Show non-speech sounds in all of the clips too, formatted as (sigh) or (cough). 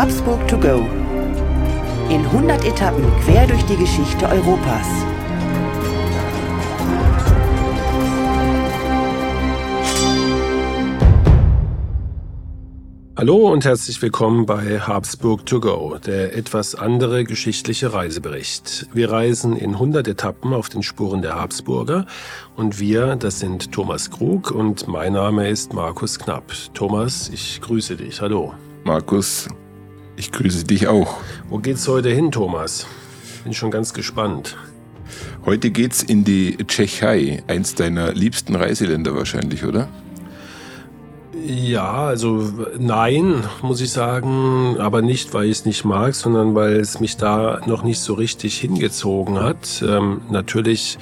Habsburg to go. In 100 Etappen quer durch die Geschichte Europas. Hallo und herzlich willkommen bei Habsburg to go, der etwas andere geschichtliche Reisebericht. Wir reisen in 100 Etappen auf den Spuren der Habsburger und wir, das sind Thomas Krug und mein Name ist Markus Knapp. Thomas, ich grüße dich. Hallo. Markus, ich grüße dich auch. Wo geht's heute hin, Thomas? Bin schon ganz gespannt. Heute geht's in die Tschechei, eins deiner liebsten Reiseländer wahrscheinlich, oder? Ja, also nein, muss ich sagen, aber nicht, weil ich es nicht mag, sondern weil es mich da noch nicht so richtig hingezogen hat. Ähm, natürlich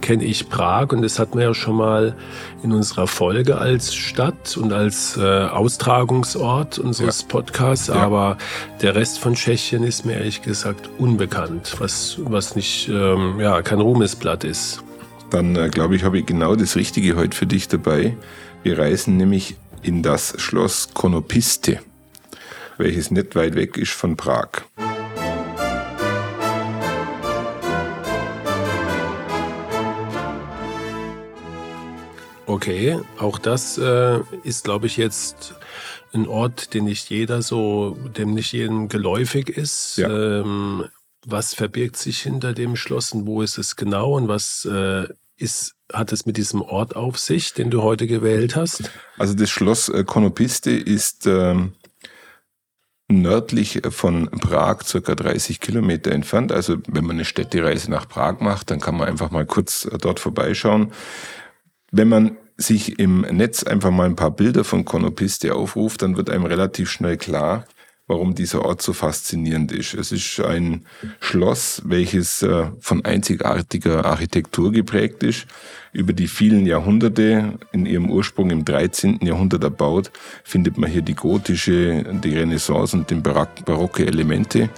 kenne ich Prag und das hatten wir ja schon mal in unserer Folge als Stadt und als äh, Austragungsort unseres ja. Podcasts, ja. aber der Rest von Tschechien ist mir ehrlich gesagt unbekannt, was, was nicht, ähm, ja, kein Ruhmesblatt ist. Dann äh, glaube ich, habe ich genau das Richtige heute für dich dabei. Wir reisen nämlich in das Schloss Konopiste, welches nicht weit weg ist von Prag. Okay, auch das äh, ist, glaube ich, jetzt ein Ort, den nicht jeder so, dem nicht jedem geläufig ist. Ja. Ähm, was verbirgt sich hinter dem Schloss und wo ist es genau und was äh, ist, hat es mit diesem Ort auf sich, den du heute gewählt hast? Also das Schloss äh, Konopiste ist ähm, nördlich von Prag, circa 30 Kilometer entfernt. Also wenn man eine Städtereise nach Prag macht, dann kann man einfach mal kurz äh, dort vorbeischauen. Wenn man sich im Netz einfach mal ein paar Bilder von Konopiste aufruft, dann wird einem relativ schnell klar, warum dieser Ort so faszinierend ist. Es ist ein Schloss, welches äh, von einzigartiger Architektur geprägt ist. Über die vielen Jahrhunderte, in ihrem Ursprung im 13. Jahrhundert erbaut, findet man hier die gotische, die Renaissance und den barocke Elemente,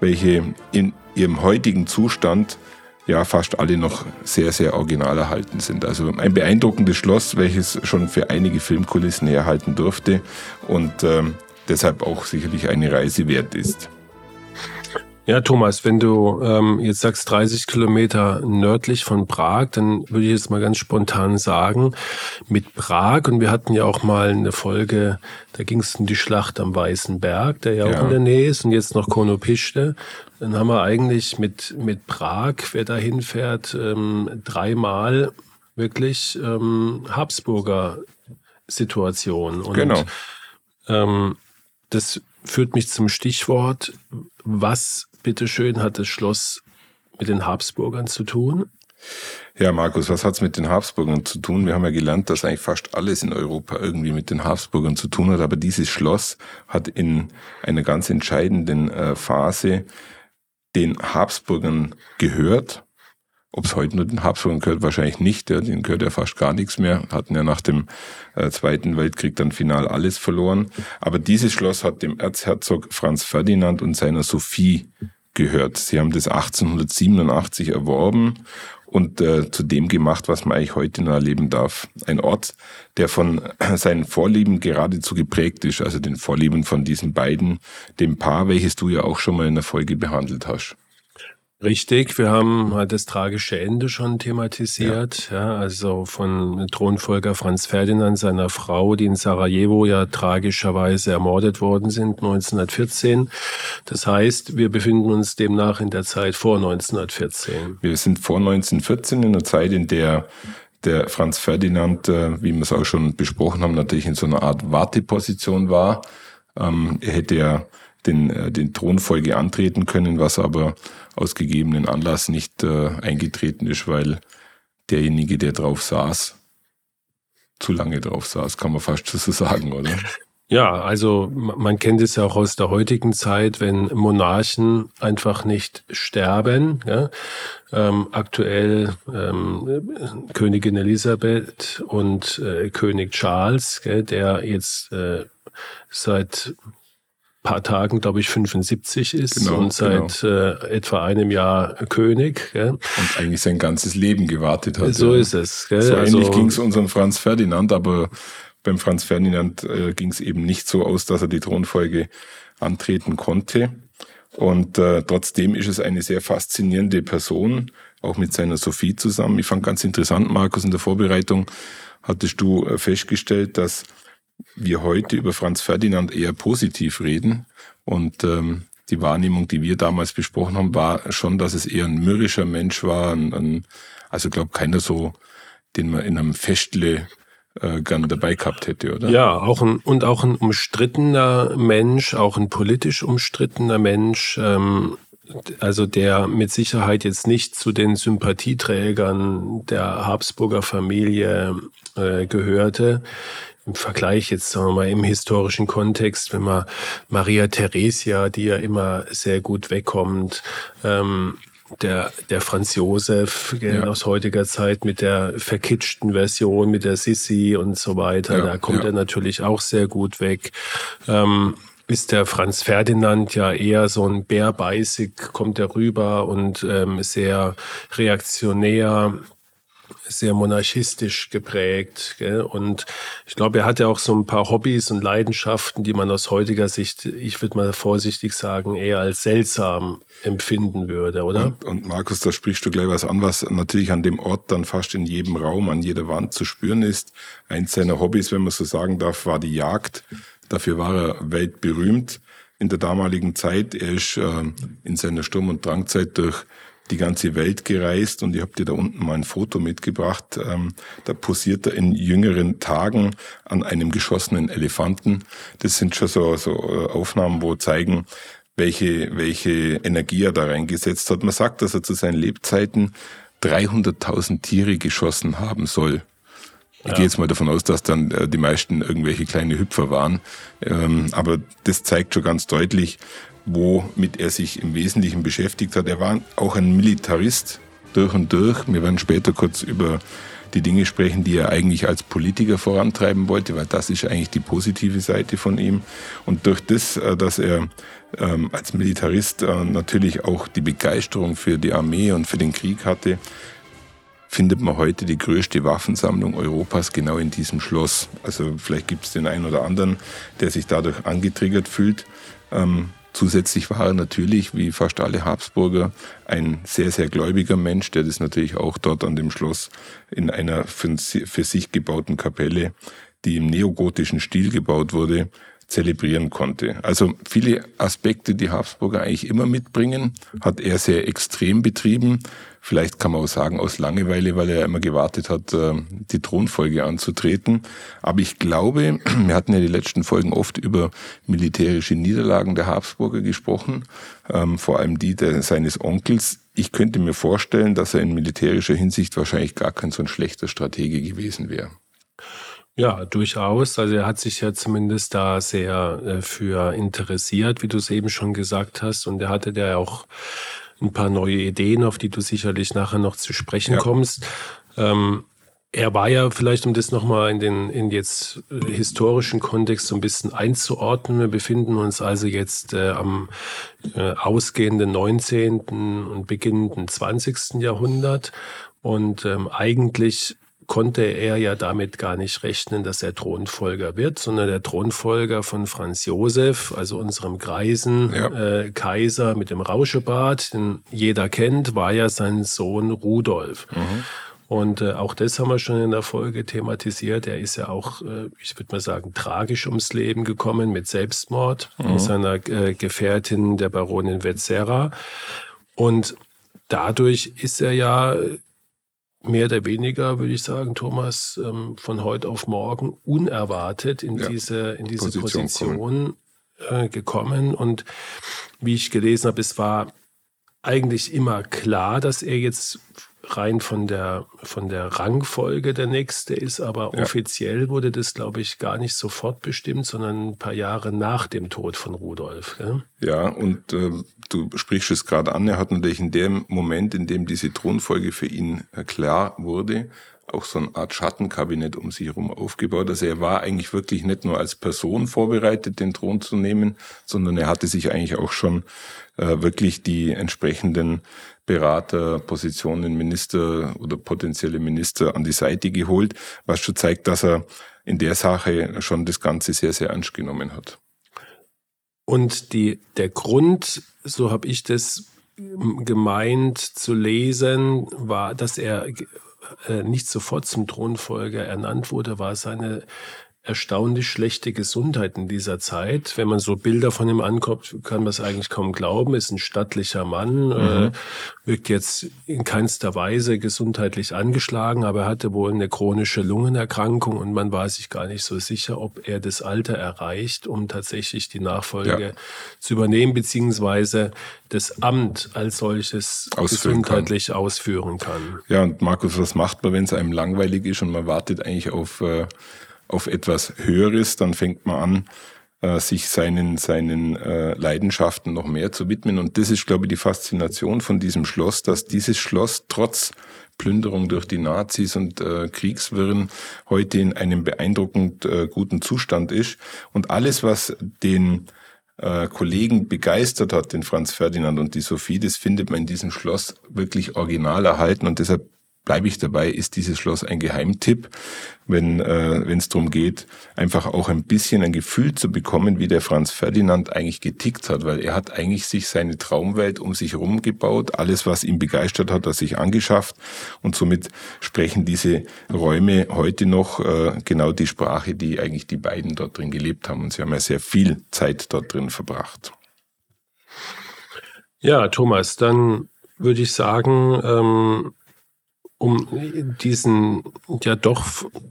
welche in ihrem heutigen Zustand ja fast alle noch sehr, sehr original erhalten sind. Also ein beeindruckendes Schloss, welches schon für einige Filmkulissen herhalten durfte und ähm, deshalb auch sicherlich eine Reise wert ist. Ja, Thomas, wenn du ähm, jetzt sagst 30 Kilometer nördlich von Prag, dann würde ich jetzt mal ganz spontan sagen, mit Prag, und wir hatten ja auch mal eine Folge, da ging es um die Schlacht am Weißen Berg, der ja, ja, auch in der Nähe ist, und jetzt noch Konopiste, dann haben wir eigentlich mit, mit Prag, wer da hinfährt, ähm, dreimal wirklich ähm, Habsburger Situation. Und, genau. Ähm, das führt mich zum Stichwort, was bitteschön hat das Schloss mit den Habsburgern zu tun? Ja, Markus, was hat es mit den Habsburgern zu tun? Wir haben ja gelernt, dass eigentlich fast alles in Europa irgendwie mit den Habsburgern zu tun hat, aber dieses Schloss hat in einer ganz entscheidenden äh, Phase den Habsburgern gehört ob es heute nur den Habsburgern gehört, wahrscheinlich nicht. Ja, denen gehört ja fast gar nichts mehr. Hatten ja nach dem äh, Zweiten Weltkrieg dann final alles verloren. Aber dieses Schloss hat dem Erzherzog Franz Ferdinand und seiner Sophie gehört. Sie haben das 1887 erworben und äh, zu dem gemacht, was man eigentlich heute noch erleben darf. Ein Ort, der von (clears throat) seinen Vorlieben geradezu geprägt ist, also den Vorlieben von diesen beiden, dem Paar, welches du ja auch schon mal in der Folge behandelt hast. Richtig, wir haben halt das tragische Ende schon thematisiert, ja. ja. also von Thronfolger Franz Ferdinand, seiner Frau, die in Sarajevo ja tragischerweise ermordet worden sind 1914. Das heißt, wir befinden uns demnach in der Zeit vor 1914. Wir sind vor 1914 in der Zeit, in der der Franz Ferdinand, äh, wie wir es auch schon besprochen haben, natürlich in so einer Art Warteposition war. Ähm, er hätte ja den, äh, den Thronfolge antreten können, was aber aus gegebenen Anlass nicht äh, eingetreten ist, weil derjenige, der drauf saß, zu lange drauf saß, kann man fast (laughs) so sagen, oder? Ja, also man kennt es ja auch aus der heutigen Zeit, wenn Monarchen einfach nicht sterben. Ja? Ähm, aktuell ähm, Königin Elisabeth und äh, König Charles, gell, der jetzt äh, seit paar Tagen, glaube ich, 75 ist genau, und seit genau. äh, etwa einem Jahr König. Gell? Und eigentlich sein ganzes Leben gewartet hat. So ja. ist es. Gell? So also, ähnlich ging es unserem Franz Ferdinand, aber beim Franz Ferdinand äh, ging es eben nicht so aus, dass er die Thronfolge antreten konnte. Und äh, trotzdem ist es eine sehr faszinierende Person, auch mit seiner Sophie zusammen. Ich fand ganz interessant, Markus, in der Vorbereitung hattest du äh, festgestellt, dass wir heute über Franz Ferdinand eher positiv reden. Und ähm, die Wahrnehmung, die wir damals besprochen haben, war schon, dass es eher ein mürrischer Mensch war. Ein, ein, also glaube keiner so, den man in einem Festle äh, gern dabei gehabt hätte, oder? Ja, auch ein, und auch ein umstrittener Mensch, auch ein politisch umstrittener Mensch. Ähm, also der mit Sicherheit jetzt nicht zu den Sympathieträgern der Habsburger Familie äh, gehörte. Im Vergleich jetzt sagen wir mal im historischen Kontext, wenn man Maria Theresia, die ja immer sehr gut wegkommt, ähm, der, der Franz Josef ja. aus heutiger Zeit mit der verkitschten Version, mit der Sissi und so weiter, ja, da kommt ja. er natürlich auch sehr gut weg. Ähm, ist der Franz Ferdinand ja eher so ein bärbeißig, kommt er rüber und ähm, sehr reaktionär, sehr monarchistisch geprägt. Gell? Und ich glaube, er hatte auch so ein paar Hobbys und Leidenschaften, die man aus heutiger Sicht, ich würde mal vorsichtig sagen, eher als seltsam empfinden würde, oder? Und, und, Markus, da sprichst du gleich was an, was natürlich an dem Ort dann fast in jedem Raum, an jeder Wand zu spüren ist. Eins seiner Hobbys, wenn man so sagen darf, war die Jagd. Dafür war er weltberühmt in der damaligen Zeit. Er ist äh, in seiner Sturm- und Drangzeit durch die ganze Welt gereist und ich habe dir da unten mal ein Foto mitgebracht. Ähm, da posiert er in jüngeren Tagen an einem geschossenen Elefanten. Das sind schon so, so äh, Aufnahmen, wo zeigen, welche, welche Energie er da reingesetzt hat. Man sagt, dass er zu seinen Lebzeiten 300.000 Tiere geschossen haben soll. Ich ja. gehe jetzt mal davon aus, dass dann äh, die meisten irgendwelche kleine Hüpfer waren. Ähm, aber das zeigt schon ganz deutlich, womit er sich im Wesentlichen beschäftigt hat. Er war auch ein Militarist durch und durch. Wir werden später kurz über die Dinge sprechen, die er eigentlich als Politiker vorantreiben wollte, weil das ist eigentlich die positive Seite von ihm. Und durch das, äh, dass er ähm, als Militarist äh, natürlich auch die Begeisterung für die Armee und für den Krieg hatte, findet man heute die größte Waffensammlung Europas genau in diesem Schloss. Also vielleicht gibt es den einen oder anderen, der sich dadurch angetriggert fühlt. Ähm, zusätzlich war er natürlich, wie fast alle Habsburger, ein sehr, sehr gläubiger Mensch, der das natürlich auch dort an dem Schloss in einer für, sich gebauten Kapelle, die im neogotischen Stil gebaut wurde, zelebrieren konnte. Also viele Aspekte, die Habsburger eigentlich immer mitbringen, hat er sehr extrem betrieben. Vielleicht kann man auch sagen aus Langeweile, weil er immer gewartet hat, äh, die Thronfolge anzutreten. Aber ich glaube, wir hatten ja die letzten Folgen oft über militärische Niederlagen der Habsburger gesprochen, ähm, vor allem die seines Onkels. Ich könnte mir vorstellen, dass er in militärischer Hinsicht wahrscheinlich gar kein so ein schlechter Stratege gewesen wäre. Ja, durchaus. Also er hat sich ja zumindest da sehr äh, für interessiert, wie du es eben schon gesagt hast. Und er hatte da auch ein paar neue Ideen, auf die du sicherlich nachher noch zu sprechen ja. kommst. Ähm, er war ja vielleicht, um das nochmal in den in jetzt äh, historischen Kontext so ein bisschen einzuordnen. Wir befinden uns also jetzt äh, am äh, ausgehenden 19. und beginnenden 20. Jahrhundert. Und ähm, eigentlich konnte er ja damit gar nicht rechnen, dass er Thronfolger wird, sondern der Thronfolger von Franz Josef, also unserem greisen ja. äh, Kaiser mit dem Rauschebart, den jeder kennt, war ja sein Sohn Rudolf. Mhm. Und äh, auch das haben wir schon in der Folge thematisiert. Er ist ja auch, äh, ich würde mal sagen, tragisch ums Leben gekommen mit Selbstmord mhm. seiner äh, Gefährtin, der Baronin Vetzera. Und dadurch ist er ja mehr oder weniger, würde ich sagen, Thomas, ähm, von heute auf morgen unerwartet in ja, diese, in diese Position, Position äh, gekommen. Und wie ich gelesen habe, es war eigentlich immer klar, dass er jetzt rein von der, von der Rangfolge der nächste ist, aber ja. offiziell wurde das, glaube ich, gar nicht sofort bestimmt, sondern ein paar Jahre nach dem Tod von Rudolf. Gell? Ja, und äh, du sprichst es gerade an, er hat natürlich in dem Moment, in dem diese Thronfolge für ihn äh, klar wurde, auch so eine Art Schattenkabinett um sich herum aufgebaut. Also er war eigentlich wirklich nicht nur als Person vorbereitet, den Thron zu nehmen, sondern er hatte sich eigentlich auch schon äh, wirklich die entsprechenden Berater, Minister oder potenzielle Minister an die Seite geholt, was schon zeigt, dass er in der Sache schon das Ganze sehr, sehr ernst genommen hat. Und die, der Grund, so habe ich das gemeint zu lesen, war, dass er nicht sofort zum Thronfolger ernannt wurde, war seine erstaunlich schlechte Gesundheit in dieser Zeit. Wenn man so Bilder von ihm anguckt, kann man es eigentlich kaum glauben. Ist ein stattlicher Mann, äh, mhm. äh, wirkt jetzt in keinster Weise gesundheitlich angeschlagen, aber er hatte wohl eine chronische Lungenerkrankung und man war sich gar nicht so sicher, ob er das Alter erreicht, um tatsächlich die Nachfolge ja. zu übernehmen, beziehungsweise das Amt als solches ausführen gesundheitlich kann. ausführen kann. Ja, und Markus, was macht man, wenn es einem langweilig ist und man wartet eigentlich auf äh, auf etwas Höheres, dann fängt man an, äh, sich seinen, seinen äh, Leidenschaften noch mehr zu widmen. Und das ist, glaube ich, die Faszination von diesem Schloss, dass dieses Schloss trotz Plünderung durch die Nazis und äh, Kriegswirren heute in einem beeindruckend äh, guten Zustand ist. Und alles, was den äh, Kollegen begeistert hat, den Franz Ferdinand und die Sophie, das findet man in diesem Schloss wirklich original erhalten. Und deshalb bleibe ich dabei, ist dieses Schloss ein Geheimtipp, wenn äh, es darum geht, einfach auch ein bisschen ein Gefühl zu bekommen, wie der Franz Ferdinand eigentlich getickt hat, weil er hat eigentlich sich seine Traumwelt um sich herum gebaut, alles, was ihn begeistert hat, hat sich angeschafft und somit sprechen diese Räume heute noch äh, genau die Sprache, die eigentlich die beiden dort drin gelebt haben und sie haben ja sehr viel Zeit dort drin verbracht. Ja, Thomas, dann würde ich sagen, ähm, um diesen ja doch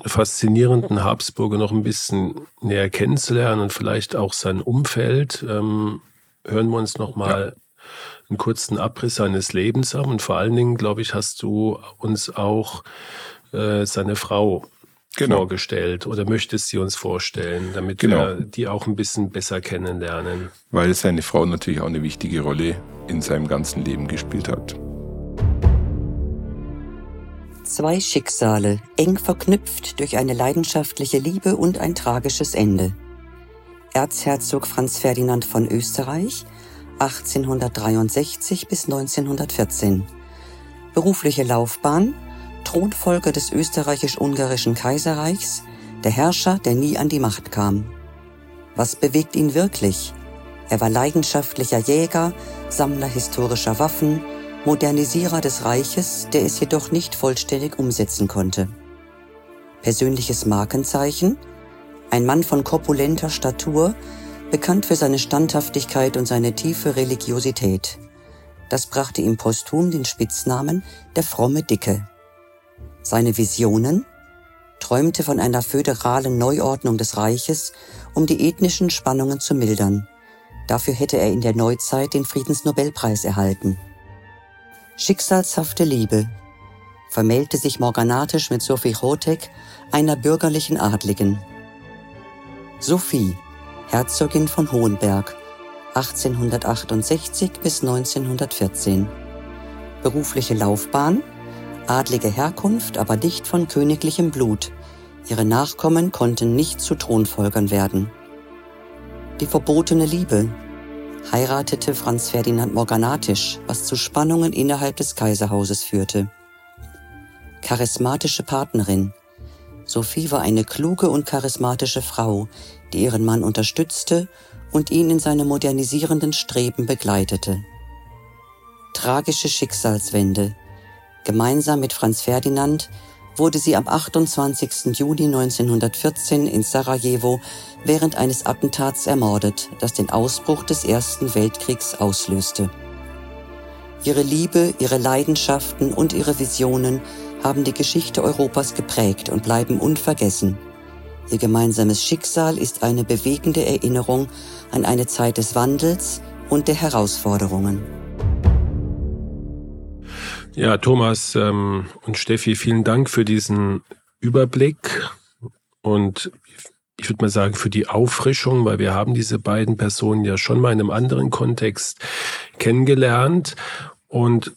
faszinierenden Habsburger noch ein bisschen näher kennenzulernen und vielleicht auch sein Umfeld, ähm, hören wir uns noch mal ja. einen kurzen Abriss seines Lebens an. Und vor allen Dingen, glaube ich, hast du uns auch äh, seine Frau genau. vorgestellt oder möchtest sie uns vorstellen, damit genau. wir die auch ein bisschen besser kennenlernen. Weil seine Frau natürlich auch eine wichtige Rolle in seinem ganzen Leben gespielt hat. Zwei Schicksale, eng verknüpft durch eine leidenschaftliche Liebe und ein tragisches Ende. Erzherzog Franz Ferdinand von Österreich 1863 bis 1914. Berufliche Laufbahn Thronfolger des österreichisch-ungarischen Kaiserreichs, der Herrscher, der nie an die Macht kam. Was bewegt ihn wirklich? Er war leidenschaftlicher Jäger, Sammler historischer Waffen, Modernisierer des Reiches, der es jedoch nicht vollständig umsetzen konnte. Persönliches Markenzeichen? Ein Mann von korpulenter Statur, bekannt für seine Standhaftigkeit und seine tiefe Religiosität. Das brachte ihm posthum den Spitznamen der fromme Dicke. Seine Visionen? träumte von einer föderalen Neuordnung des Reiches, um die ethnischen Spannungen zu mildern. Dafür hätte er in der Neuzeit den Friedensnobelpreis erhalten. Schicksalshafte Liebe vermählte sich morganatisch mit Sophie Chotek, einer bürgerlichen Adligen. Sophie, Herzogin von Hohenberg, 1868 bis 1914. Berufliche Laufbahn, adlige Herkunft, aber nicht von königlichem Blut. Ihre Nachkommen konnten nicht zu Thronfolgern werden. Die verbotene Liebe heiratete Franz Ferdinand morganatisch, was zu Spannungen innerhalb des Kaiserhauses führte. Charismatische Partnerin. Sophie war eine kluge und charismatische Frau, die ihren Mann unterstützte und ihn in seine modernisierenden Streben begleitete. Tragische Schicksalswende. Gemeinsam mit Franz Ferdinand wurde sie am 28. Juni 1914 in Sarajevo während eines Attentats ermordet, das den Ausbruch des Ersten Weltkriegs auslöste. Ihre Liebe, ihre Leidenschaften und ihre Visionen haben die Geschichte Europas geprägt und bleiben unvergessen. Ihr gemeinsames Schicksal ist eine bewegende Erinnerung an eine Zeit des Wandels und der Herausforderungen. Ja, Thomas ähm, und Steffi, vielen Dank für diesen Überblick und ich würde mal sagen, für die Auffrischung, weil wir haben diese beiden Personen ja schon mal in einem anderen Kontext kennengelernt. Und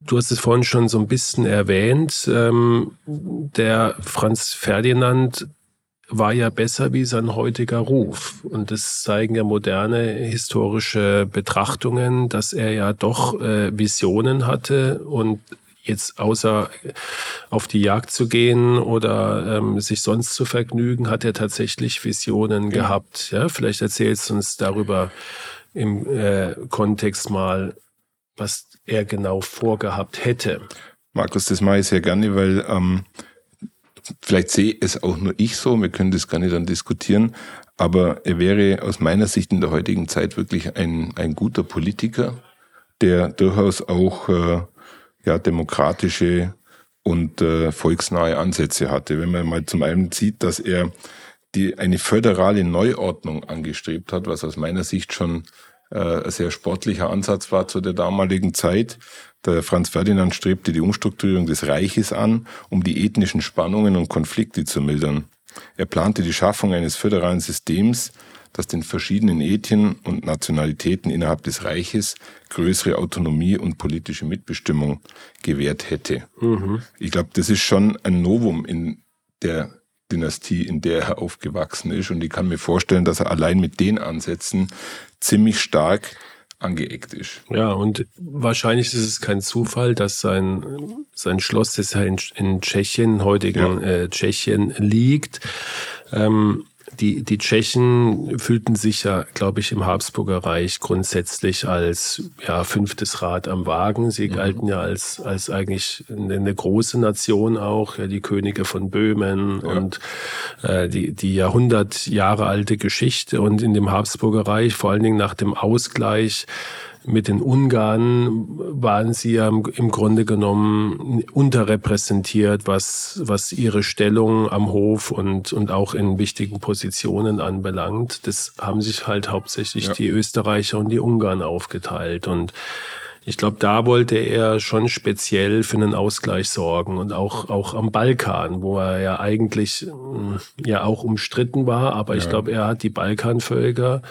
du hast es vorhin schon so ein bisschen erwähnt, ähm, der Franz Ferdinand war ja besser wie sein heutiger Ruf. Und das zeigen ja moderne historische Betrachtungen, dass er ja doch äh, Visionen hatte und jetzt außer auf die Jagd zu gehen oder ähm, sich sonst zu vergnügen, hat er tatsächlich Visionen ja. gehabt. Ja, vielleicht erzählst du uns darüber im äh, Kontext mal, was er genau vorgehabt hätte. Markus, das mache ich sehr gerne, weil ähm, vielleicht sehe es auch nur ich so, wir können das gerne dann diskutieren, aber er wäre aus meiner Sicht in der heutigen Zeit wirklich ein, ein guter Politiker, der durchaus auch äh, ja, demokratische und äh, volksnahe Ansätze hatte. Wenn man mal zum einen sieht, dass er die eine föderale Neuordnung angestrebt hat, was aus meiner Sicht schon äh, ein sehr sportlicher Ansatz war zu der damaligen Zeit. Der Franz Ferdinand strebte die Umstrukturierung des Reiches an, um die ethnischen Spannungen und Konflikte zu mildern. Er plante die Schaffung eines föderalen Systems, das den verschiedenen Ethien und Nationalitäten innerhalb des Reiches größere Autonomie und politische Mitbestimmung gewährt hätte. Mhm. Ich glaube, das ist schon ein Novum in der Dynastie, in der er aufgewachsen ist. Und ich kann mir vorstellen, dass er allein mit den Ansätzen ziemlich stark angeeckt ist. Ja, und wahrscheinlich ist es kein Zufall, dass sein, sein Schloss, das ja in, in Tschechien, heutigen ja. äh, Tschechien liegt, ähm, die, die Tschechen fühlten sich ja, glaube ich, im Habsburger Reich grundsätzlich als ja, fünftes Rad am Wagen. Sie mhm. galten ja als, als eigentlich eine, eine, große Nation auch, ja, die Könige von Böhmen ja. und äh, die, die Jahrhundert Jahre alte Geschichte. Und in dem Habsburger Reich, vor allen Dingen nach dem Ausgleich, mit den Ungarn waren sie ja im Grunde genommen unterrepräsentiert, was, was ihre Stellung am Hof und, und auch in wichtigen Positionen anbelangt. Das haben sich halt hauptsächlich ja. die Österreicher und die Ungarn aufgeteilt. Und ich glaube, da wollte er schon speziell für einen Ausgleich sorgen und auch, auch am Balkan, wo er ja eigentlich ja auch umstritten war, aber ja. ich glaube, er hat die Balkanvölker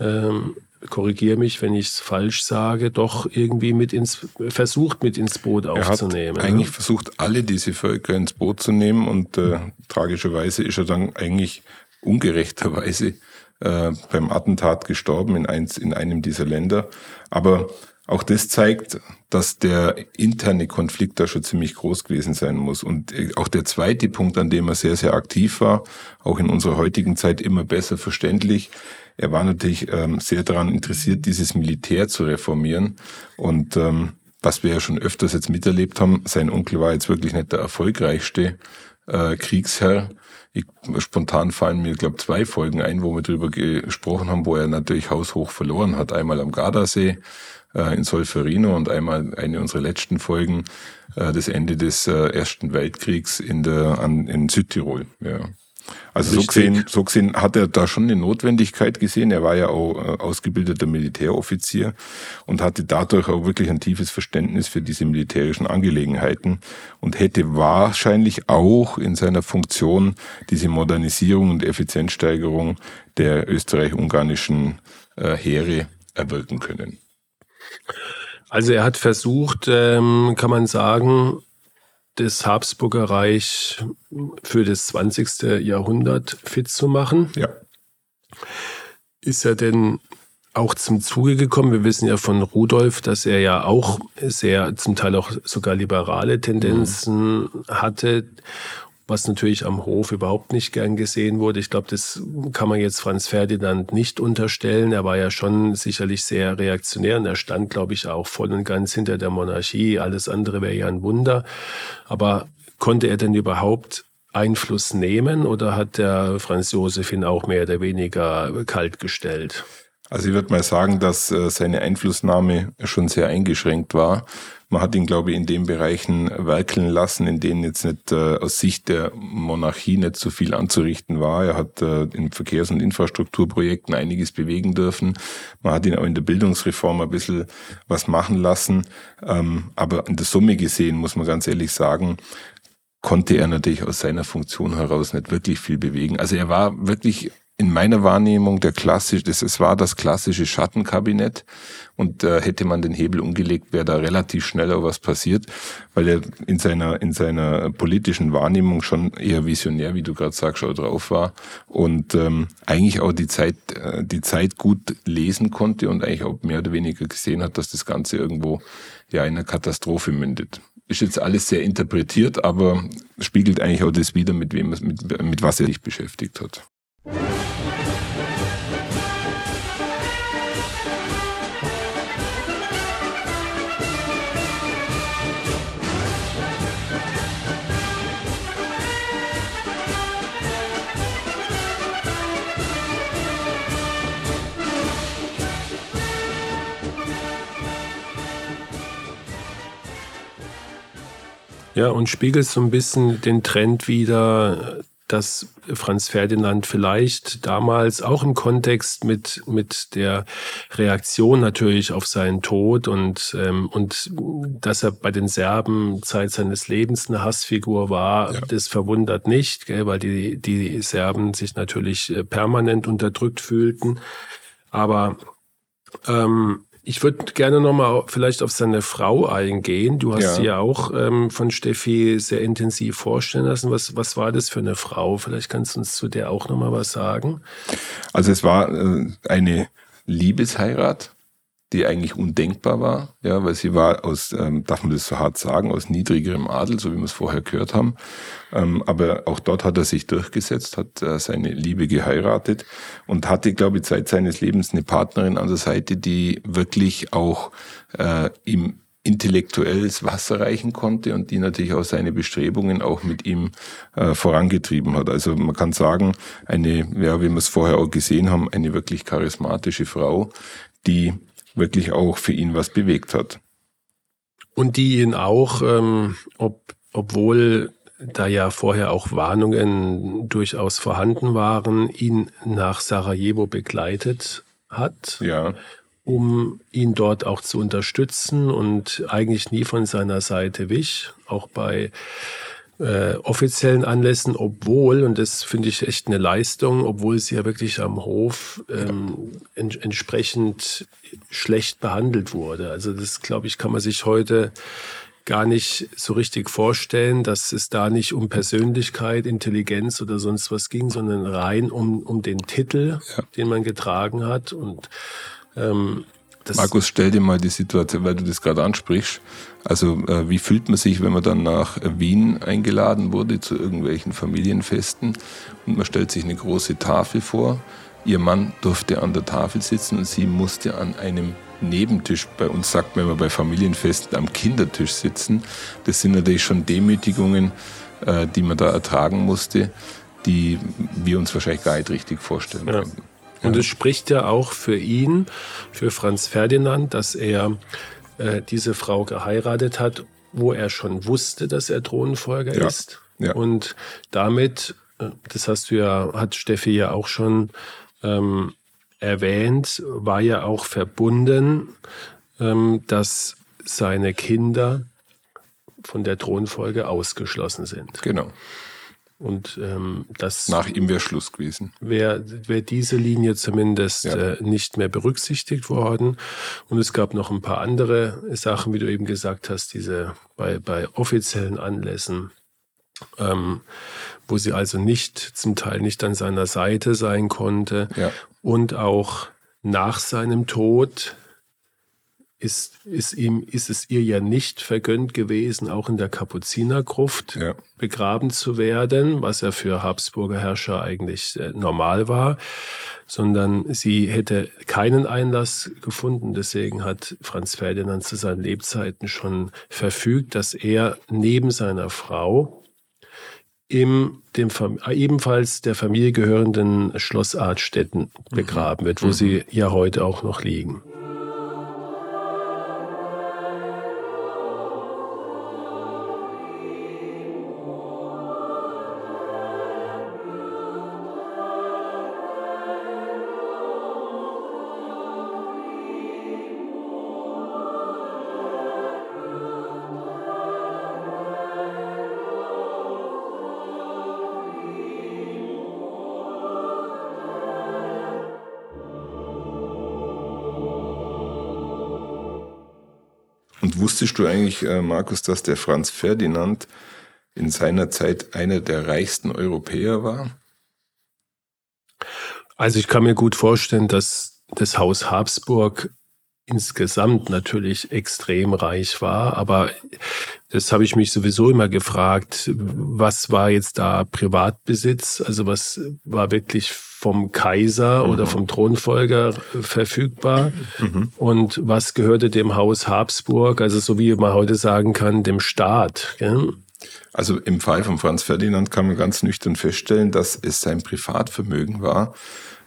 ähm, korrigiere mich, wenn ich es falsch sage, doch irgendwie mit ins, versucht mit ins Boot aufzunehmen. Er hat eigentlich versucht, alle diese Völker ins Boot zu nehmen und äh, tragischerweise ist er dann eigentlich ungerechterweise äh, beim Attentat gestorben in, eins, in einem dieser Länder. Aber auch das zeigt, dass der interne Konflikt da schon ziemlich groß gewesen sein muss. Und äh, auch der zweite Punkt, an dem er sehr, sehr aktiv war, auch in unserer heutigen Zeit immer besser verständlich, er war natürlich ähm, sehr daran interessiert, dieses Militär zu reformieren. Und ähm, was wir ja schon öfters jetzt miterlebt haben, sein Onkel war jetzt wirklich nicht der erfolgreichste äh, Kriegsherr. Ich, spontan fallen mir, glaube zwei Folgen ein, wo wir darüber gesprochen haben, wo er natürlich haushoch verloren hat. Einmal am Gardasee äh, in Solferino und einmal eine unserer letzten Folgen, äh, das Ende des äh, Ersten Weltkriegs in, der, an, in Südtirol. Ja. Also so gesehen, so gesehen hat er da schon eine Notwendigkeit gesehen. Er war ja auch äh, ausgebildeter Militäroffizier und hatte dadurch auch wirklich ein tiefes Verständnis für diese militärischen Angelegenheiten und hätte wahrscheinlich auch in seiner Funktion diese Modernisierung und Effizienzsteigerung der österreich-ungarischen äh, Heere erwirken können. Also er hat versucht, ähm, kann man sagen, das Habsburger Reich für das 20. Jahrhundert fit zu machen. Ja. Ist er denn auch zum Zuge gekommen? Wir wissen ja von Rudolf, dass er ja auch sehr, zum Teil auch sogar liberale Tendenzen mhm. hatte was natürlich am Hof überhaupt nicht gern gesehen wurde. Ich glaube, das kann man jetzt Franz Ferdinand nicht unterstellen. Er war ja schon sicherlich sehr reaktionär und er stand, glaube ich, auch voll und ganz hinter der Monarchie. Alles andere wäre ja ein Wunder. Aber konnte er denn überhaupt Einfluss nehmen oder hat der Franz Josef ihn auch mehr oder weniger kalt gestellt? Also ich würde mal sagen, dass äh, seine Einflussnahme schon sehr eingeschränkt war. Man hat ihn, glaube ich, in den Bereichen werkeln lassen, in denen jetzt nicht äh, aus Sicht der Monarchie nicht so viel anzurichten war. Er hat äh, in Verkehrs- und Infrastrukturprojekten einiges bewegen dürfen. Man hat ihn auch in der Bildungsreform ein bisschen was machen lassen. Ähm, aber in der Summe gesehen, muss man ganz ehrlich sagen, konnte er natürlich aus seiner Funktion heraus nicht wirklich viel bewegen. Also er war wirklich in meiner Wahrnehmung der klassisch, das, es war das klassische Schattenkabinett und äh, hätte man den Hebel umgelegt, wäre da relativ schneller was passiert, weil er in seiner in seiner politischen Wahrnehmung schon eher visionär, wie du gerade sagst, auch drauf war und ähm, eigentlich auch die Zeit äh, die Zeit gut lesen konnte und eigentlich auch mehr oder weniger gesehen hat, dass das Ganze irgendwo ja in einer Katastrophe mündet. ist jetzt alles sehr interpretiert, aber spiegelt eigentlich auch das wieder, mit wem mit, mit was er sich beschäftigt hat. Ja, und spiegelt so ein bisschen den Trend wieder, dass Franz Ferdinand vielleicht damals auch im Kontext mit, mit der Reaktion natürlich auf seinen Tod und, ähm, und dass er bei den Serben Zeit seines Lebens eine Hassfigur war, ja. das verwundert nicht, gell, weil die, die Serben sich natürlich äh, permanent unterdrückt fühlten. Aber ähm, ich würde gerne nochmal vielleicht auf seine Frau eingehen. Du hast ja. sie ja auch ähm, von Steffi sehr intensiv vorstellen lassen. Was, was war das für eine Frau? Vielleicht kannst du uns zu der auch nochmal was sagen. Also es war äh, eine Liebesheirat die eigentlich undenkbar war, ja, weil sie war aus, ähm, darf man das so hart sagen, aus niedrigerem Adel, so wie wir es vorher gehört haben. Ähm, aber auch dort hat er sich durchgesetzt, hat äh, seine Liebe geheiratet und hatte, glaube ich, seit seines Lebens eine Partnerin an der Seite, die wirklich auch äh, ihm intellektuelles Wasser reichen konnte und die natürlich auch seine Bestrebungen auch mit ihm äh, vorangetrieben hat. Also man kann sagen, eine, ja, wie wir es vorher auch gesehen haben, eine wirklich charismatische Frau, die wirklich auch für ihn was bewegt hat. Und die ihn auch, ähm, ob, obwohl da ja vorher auch Warnungen durchaus vorhanden waren, ihn nach Sarajevo begleitet hat. Ja. Um ihn dort auch zu unterstützen und eigentlich nie von seiner Seite wich, auch bei äh, offiziellen Anlässen, obwohl, und das finde ich echt eine Leistung, obwohl sie ja wirklich am Hof ähm, en entsprechend schlecht behandelt wurde. Also das, glaube ich, kann man sich heute gar nicht so richtig vorstellen, dass es da nicht um Persönlichkeit, Intelligenz oder sonst was ging, sondern rein um, um den Titel, ja. den man getragen hat. Und ähm, Markus, stell dir mal die Situation, weil du das gerade ansprichst. Also äh, wie fühlt man sich, wenn man dann nach Wien eingeladen wurde zu irgendwelchen Familienfesten und man stellt sich eine große Tafel vor. Ihr Mann durfte an der Tafel sitzen und sie musste an einem Nebentisch, bei uns sagt man immer bei Familienfesten, am Kindertisch sitzen. Das sind natürlich schon Demütigungen, äh, die man da ertragen musste, die wir uns wahrscheinlich gar nicht richtig vorstellen ja. können. Und es spricht ja auch für ihn, für Franz Ferdinand, dass er äh, diese Frau geheiratet hat, wo er schon wusste, dass er Thronfolger ja. ist. Ja. Und damit, äh, das hast du ja, hat Steffi ja auch schon ähm, erwähnt, war ja auch verbunden, ähm, dass seine Kinder von der Thronfolge ausgeschlossen sind. Genau. Und ähm, das nach ihm wäre Schluss gewesen. Wäre wär diese Linie zumindest ja. äh, nicht mehr berücksichtigt worden. Und es gab noch ein paar andere Sachen, wie du eben gesagt hast, diese bei, bei offiziellen Anlässen, ähm, wo sie also nicht zum Teil nicht an seiner Seite sein konnte. Ja. Und auch nach seinem Tod ist, ist, ihm, ist es ihr ja nicht vergönnt gewesen, auch in der Kapuzinergruft ja. begraben zu werden, was ja für Habsburger Herrscher eigentlich äh, normal war, sondern sie hätte keinen Einlass gefunden. Deswegen hat Franz Ferdinand zu seinen Lebzeiten schon verfügt, dass er neben seiner Frau im dem ebenfalls der Familie gehörenden Schloss Artstetten begraben wird, wo mhm. sie ja heute auch noch liegen. Wusstest du eigentlich, äh, Markus, dass der Franz Ferdinand in seiner Zeit einer der reichsten Europäer war? Also ich kann mir gut vorstellen, dass das Haus Habsburg insgesamt natürlich extrem reich war, aber das habe ich mich sowieso immer gefragt, was war jetzt da Privatbesitz, also was war wirklich vom Kaiser mhm. oder vom Thronfolger verfügbar mhm. und was gehörte dem Haus Habsburg, also so wie man heute sagen kann, dem Staat. Gell? Also im Fall von Franz Ferdinand kann man ganz nüchtern feststellen, dass es sein Privatvermögen war,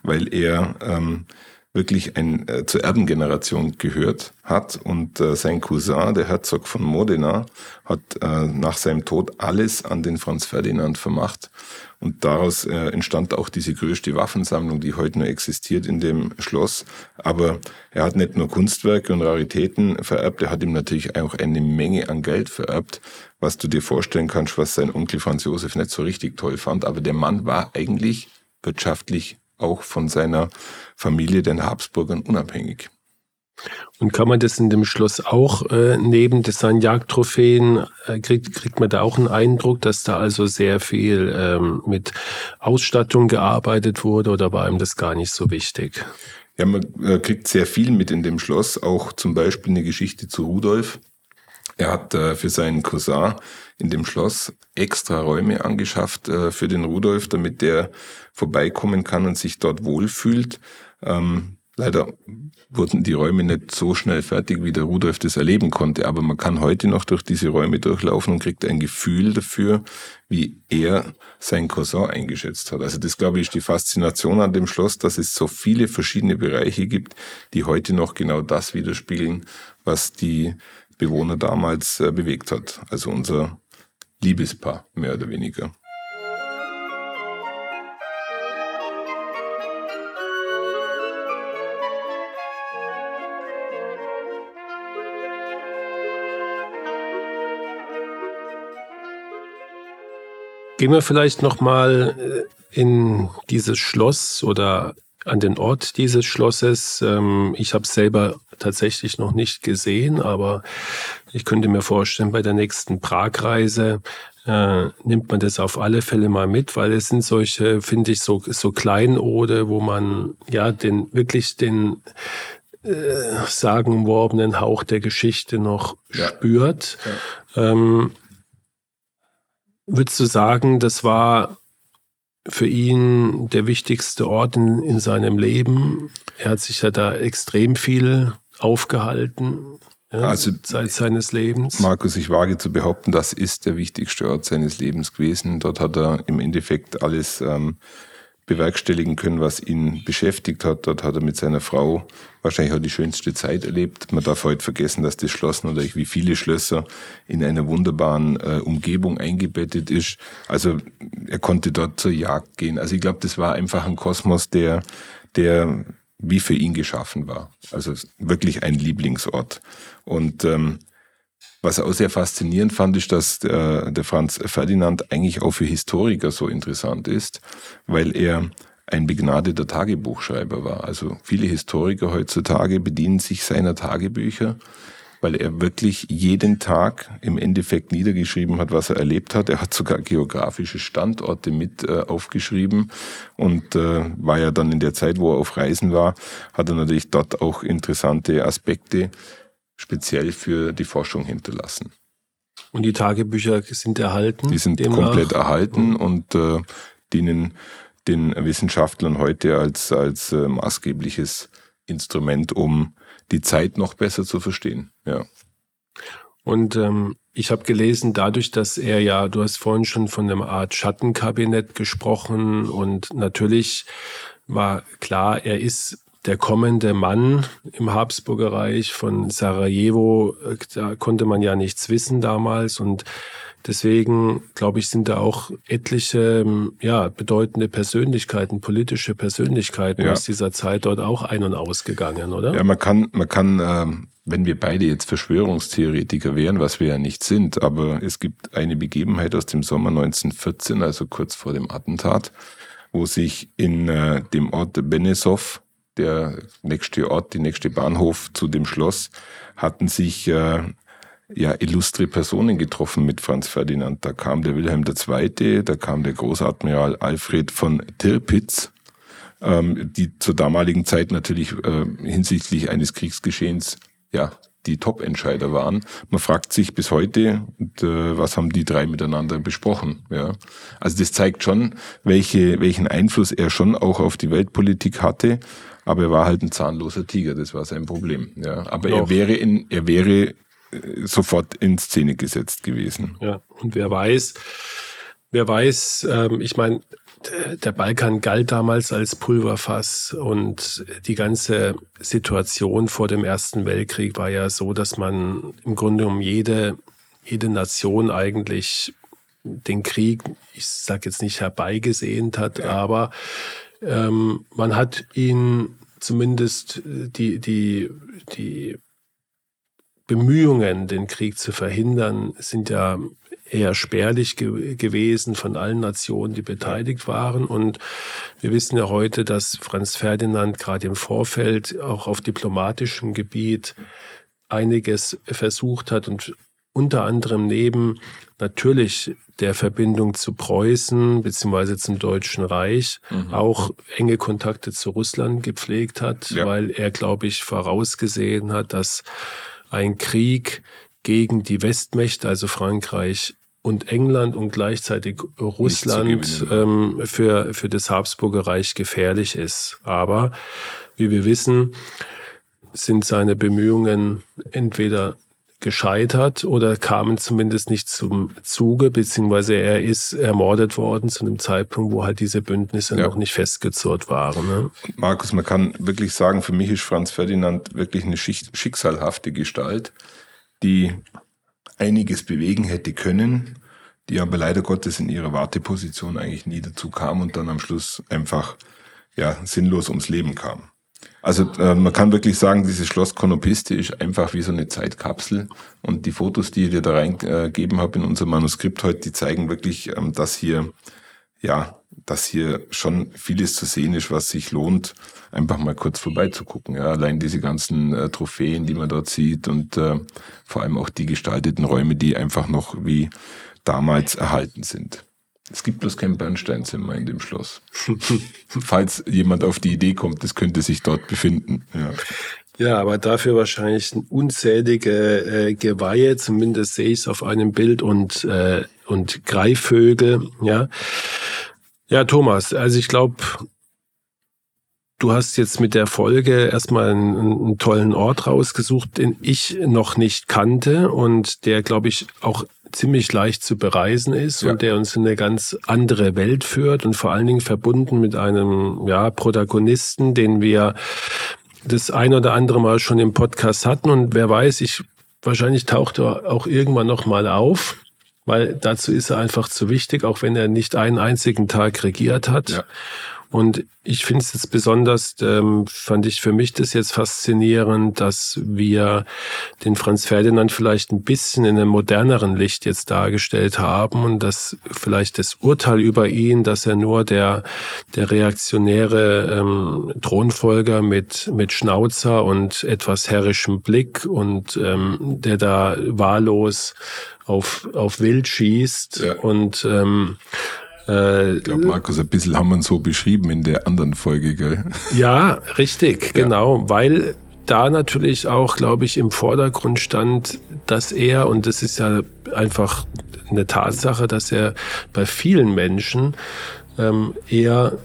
weil er ähm, wirklich ein, äh, zur Erbengeneration gehört hat und äh, sein Cousin, der Herzog von Modena, hat äh, nach seinem Tod alles an den Franz Ferdinand vermacht und daraus äh, entstand auch diese größte Waffensammlung, die heute nur existiert in dem Schloss. Aber er hat nicht nur Kunstwerke und Raritäten vererbt, er hat ihm natürlich auch eine Menge an Geld vererbt, was du dir vorstellen kannst, was sein Onkel Franz Josef nicht so richtig toll fand. Aber der Mann war eigentlich wirtschaftlich auch von seiner Familie, den Habsburgern, unabhängig. Und kann man das in dem Schloss auch äh, neben seinen Jagdtrophäen, äh, kriegt, kriegt man da auch einen Eindruck, dass da also sehr viel ähm, mit Ausstattung gearbeitet wurde oder war ihm das gar nicht so wichtig? Ja, man äh, kriegt sehr viel mit in dem Schloss, auch zum Beispiel eine Geschichte zu Rudolf. Er hat äh, für seinen Cousin in dem Schloss extra Räume angeschafft äh, für den Rudolf, damit der vorbeikommen kann und sich dort wohlfühlt. Ähm, leider wurden die Räume nicht so schnell fertig, wie der Rudolf das erleben konnte, aber man kann heute noch durch diese Räume durchlaufen und kriegt ein Gefühl dafür, wie er sein Cousin eingeschätzt hat. Also das, glaube ich, ist die Faszination an dem Schloss, dass es so viele verschiedene Bereiche gibt, die heute noch genau das widerspiegeln, was die Bewohner damals äh, bewegt hat. Also unser Liebespaar, mehr oder weniger. Gehen wir vielleicht noch mal äh, in dieses Schloss oder an den Ort dieses Schlosses. Ähm, ich habe selber tatsächlich noch nicht gesehen, aber ich könnte mir vorstellen, bei der nächsten Pragreise äh, nimmt man das auf alle Fälle mal mit, weil es sind solche, finde ich, so, so Kleinode, wo man ja den wirklich den äh, sagenworbenen Hauch der Geschichte noch ja. spürt. Ja. Ähm, würdest du sagen, das war für ihn der wichtigste Ort in, in seinem Leben. Er hat sich ja da extrem viel aufgehalten. Ja, also Zeit seines Lebens. Markus, ich wage zu behaupten, das ist der wichtigste Ort seines Lebens gewesen. Dort hat er im Endeffekt alles ähm, bewerkstelligen können, was ihn beschäftigt hat. Dort hat er mit seiner Frau wahrscheinlich auch die schönste Zeit erlebt. Man darf heute vergessen, dass das Schloss natürlich wie viele Schlösser in einer wunderbaren äh, Umgebung eingebettet ist. Also er konnte dort zur Jagd gehen. Also ich glaube, das war einfach ein Kosmos, der, der wie für ihn geschaffen war. Also wirklich ein Lieblingsort. Und ähm, was auch sehr faszinierend fand, ist, dass der, der Franz Ferdinand eigentlich auch für Historiker so interessant ist, weil er ein begnadeter Tagebuchschreiber war. Also viele Historiker heutzutage bedienen sich seiner Tagebücher, weil er wirklich jeden Tag im Endeffekt niedergeschrieben hat, was er erlebt hat. Er hat sogar geografische Standorte mit äh, aufgeschrieben und äh, war ja dann in der Zeit, wo er auf Reisen war, hat er natürlich dort auch interessante Aspekte speziell für die Forschung hinterlassen. Und die Tagebücher sind erhalten? Die sind demnach? komplett erhalten und äh, dienen den Wissenschaftlern heute als, als äh, maßgebliches Instrument, um die Zeit noch besser zu verstehen. Ja. Und ähm, ich habe gelesen, dadurch, dass er ja, du hast vorhin schon von einer Art Schattenkabinett gesprochen und natürlich war klar, er ist der kommende Mann im Habsburger Reich von Sarajevo, äh, da konnte man ja nichts wissen damals und deswegen glaube ich, sind da auch etliche ähm, ja, bedeutende Persönlichkeiten, politische Persönlichkeiten ja. aus dieser Zeit dort auch ein- und ausgegangen, oder? Ja, man kann, man kann, ähm, wenn wir beide jetzt Verschwörungstheoretiker wären, was wir ja nicht sind, aber es gibt eine Begebenheit aus dem Sommer 1914, also kurz vor dem Attentat, wo sich in äh, dem Ort Benesov der nächste Ort, die nächste Bahnhof zu dem Schloss, hatten sich äh, ja illustre Personen getroffen mit Franz Ferdinand. Da kam der Wilhelm II., da kam der Großadmiral Alfred von Tirpitz, ähm, die zur damaligen Zeit natürlich äh, hinsichtlich eines Kriegsgeschehens ja die Top-Entscheider waren. Man fragt sich bis heute, und, äh, was haben die drei miteinander besprochen? Ja, also das zeigt schon, welche, welchen Einfluss er schon auch auf die Weltpolitik hatte. Aber er war halt ein zahnloser Tiger, das war sein Problem. Ja, aber er wäre in, er wäre sofort in Szene gesetzt gewesen. Ja, und wer weiß, wer weiß, ähm, ich meine, der Balkan galt damals als Pulverfass und die ganze Situation vor dem Ersten Weltkrieg war ja so, dass man im Grunde um jede, jede Nation eigentlich den Krieg, ich sage jetzt nicht herbeigesehnt hat, ja. aber ähm, man hat ihn zumindest die, die, die Bemühungen, den Krieg zu verhindern, sind ja eher spärlich ge gewesen von allen Nationen, die beteiligt waren. Und wir wissen ja heute, dass Franz Ferdinand gerade im Vorfeld auch auf diplomatischem Gebiet einiges versucht hat und unter anderem neben natürlich der Verbindung zu Preußen beziehungsweise zum Deutschen Reich mhm. auch enge Kontakte zu Russland gepflegt hat, ja. weil er, glaube ich, vorausgesehen hat, dass ein Krieg gegen die Westmächte, also Frankreich und England und gleichzeitig Russland ähm, für, für das Habsburger Reich gefährlich ist. Aber wie wir wissen, sind seine Bemühungen entweder gescheitert oder kamen zumindest nicht zum Zuge, beziehungsweise er ist ermordet worden zu einem Zeitpunkt, wo halt diese Bündnisse ja. noch nicht festgezurrt waren. Ne? Markus, man kann wirklich sagen, für mich ist Franz Ferdinand wirklich eine schicksalhafte Gestalt die einiges bewegen hätte können, die aber leider Gottes in ihrer Warteposition eigentlich nie dazu kam und dann am Schluss einfach ja sinnlos ums Leben kam. Also äh, man kann wirklich sagen, dieses Schloss Konopiste ist einfach wie so eine Zeitkapsel und die Fotos, die ich dir da reingegeben habe in unser Manuskript heute, die zeigen wirklich, ähm, dass hier ja, dass hier schon vieles zu sehen ist, was sich lohnt, einfach mal kurz vorbeizugucken. Ja, allein diese ganzen äh, Trophäen, die man dort sieht und äh, vor allem auch die gestalteten Räume, die einfach noch wie damals erhalten sind. Es gibt bloß kein Bernsteinzimmer in dem Schloss. (laughs) Falls jemand auf die Idee kommt, das könnte sich dort befinden. Ja. Ja, aber dafür wahrscheinlich unzählige äh, Geweihe, zumindest sehe ich es auf einem Bild und, äh, und Greifvögel, ja. Ja, Thomas, also ich glaube, du hast jetzt mit der Folge erstmal einen, einen tollen Ort rausgesucht, den ich noch nicht kannte und der, glaube ich, auch ziemlich leicht zu bereisen ist ja. und der uns in eine ganz andere Welt führt und vor allen Dingen verbunden mit einem ja, Protagonisten, den wir das ein oder andere Mal schon im Podcast hatten und wer weiß, ich wahrscheinlich taucht er auch irgendwann noch mal auf, weil dazu ist er einfach zu wichtig, auch wenn er nicht einen einzigen Tag regiert hat. Ja. Und ich finde es jetzt besonders, ähm, fand ich für mich das jetzt faszinierend, dass wir den Franz Ferdinand vielleicht ein bisschen in einem moderneren Licht jetzt dargestellt haben und dass vielleicht das Urteil über ihn, dass er nur der, der reaktionäre ähm, Thronfolger mit, mit Schnauzer und etwas herrischem Blick und ähm, der da wahllos auf, auf Wild schießt ja. und ähm, äh, ich glaube, Markus, ein bisschen haben wir so beschrieben in der anderen Folge, gell? Ja, richtig, ja. genau, weil da natürlich auch, glaube ich, im Vordergrund stand, dass er, und das ist ja einfach eine Tatsache, dass er bei vielen Menschen ähm, eher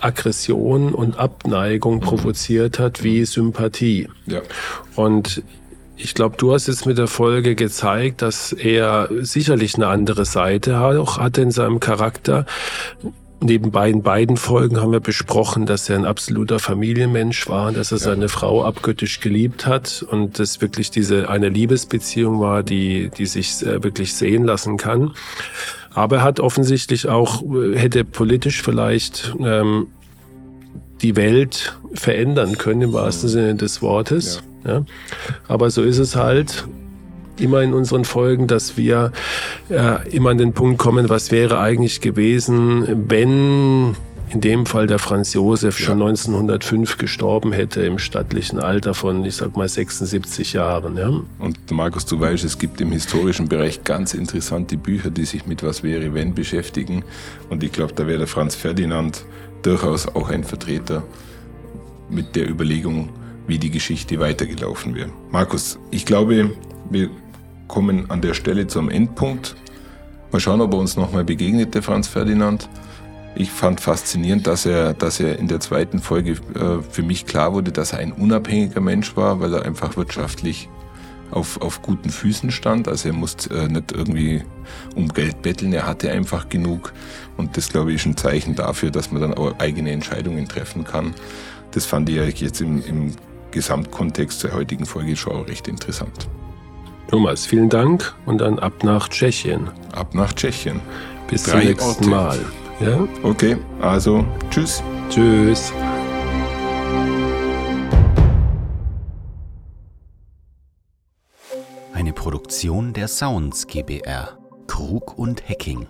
Aggression und Abneigung provoziert hat wie Sympathie. Ja. Und ich glaube, du hast jetzt mit der Folge gezeigt, dass er sicherlich eine andere Seite auch hatte in seinem Charakter. Neben beiden, beiden Folgen haben wir besprochen, dass er ein absoluter Familienmensch war, dass er seine Frau abgöttisch geliebt hat und das wirklich diese eine Liebesbeziehung war, die, die sich äh, wirklich sehen lassen kann. Aber er hat offensichtlich auch, äh, hätte politisch vielleicht ähm, die Welt verändern können, im wahrsten Sinne des Wortes. Ja. Ja. Aber so ist es halt immer in unseren Folgen, dass wir äh, immer an den Punkt kommen, was wäre eigentlich gewesen, wenn in dem Fall der Franz Josef schon ja. 1905 gestorben hätte im stattlichen Alter von, ich sag mal, 76 Jahren. Ja. Und Markus, du weißt, es gibt im historischen Bereich ganz interessante Bücher, die sich mit Was wäre wenn beschäftigen. Und ich glaube, da wäre der Franz Ferdinand durchaus auch ein Vertreter mit der Überlegung, wie die Geschichte weitergelaufen wäre. Markus, ich glaube, wir kommen an der Stelle zum Endpunkt. Mal schauen, ob er uns nochmal begegnet, der Franz Ferdinand. Ich fand faszinierend, dass er, dass er in der zweiten Folge äh, für mich klar wurde, dass er ein unabhängiger Mensch war, weil er einfach wirtschaftlich auf, auf guten Füßen stand. Also er musste äh, nicht irgendwie um Geld betteln, er hatte einfach genug. Und das, glaube ich, ist ein Zeichen dafür, dass man dann auch eigene Entscheidungen treffen kann. Das fand ich jetzt im, im Gesamtkontext der heutigen Folge schon auch recht interessant. Thomas, vielen Dank und dann ab nach Tschechien. Ab nach Tschechien. Bis Drei zum nächsten Orte. Mal. Ja? Okay, also tschüss. Tschüss. Eine Produktion der Sounds GBR. Krug und Hacking.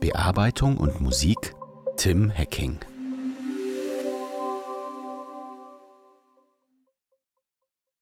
Bearbeitung und Musik Tim Hacking.